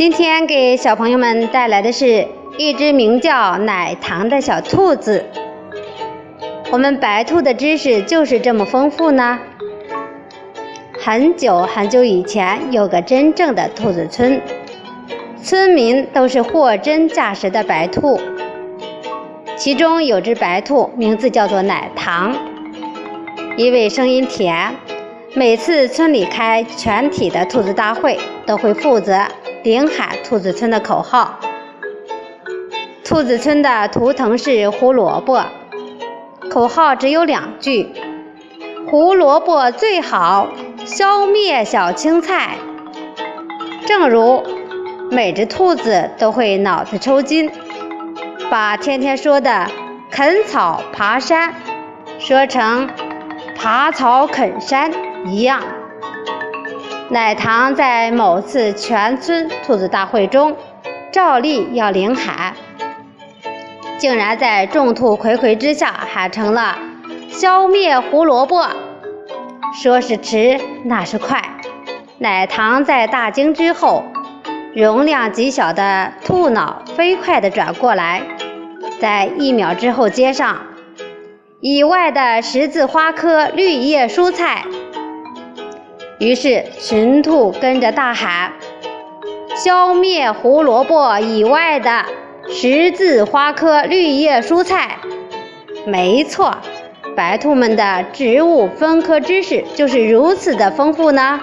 今天给小朋友们带来的是一只名叫奶糖的小兔子。我们白兔的知识就是这么丰富呢。很久很久以前，有个真正的兔子村，村民都是货真价实的白兔。其中有只白兔，名字叫做奶糖，因为声音甜。每次村里开全体的兔子大会，都会负责领喊兔子村的口号。兔子村的图腾是胡萝卜，口号只有两句：“胡萝卜最好，消灭小青菜。”正如每只兔子都会脑子抽筋，把天天说的“啃草爬山”说成“爬草啃山”。一样，奶糖在某次全村兔子大会中，照例要领喊，竟然在众兔睽睽之下喊成了“消灭胡萝卜”。说是迟，那是快。奶糖在大惊之后，容量极小的兔脑飞快地转过来，在一秒之后接上“以外的十字花科绿叶蔬菜”。于是，群兔跟着大喊：“消灭胡萝卜以外的十字花科绿叶蔬菜。”没错，白兔们的植物分科知识就是如此的丰富呢。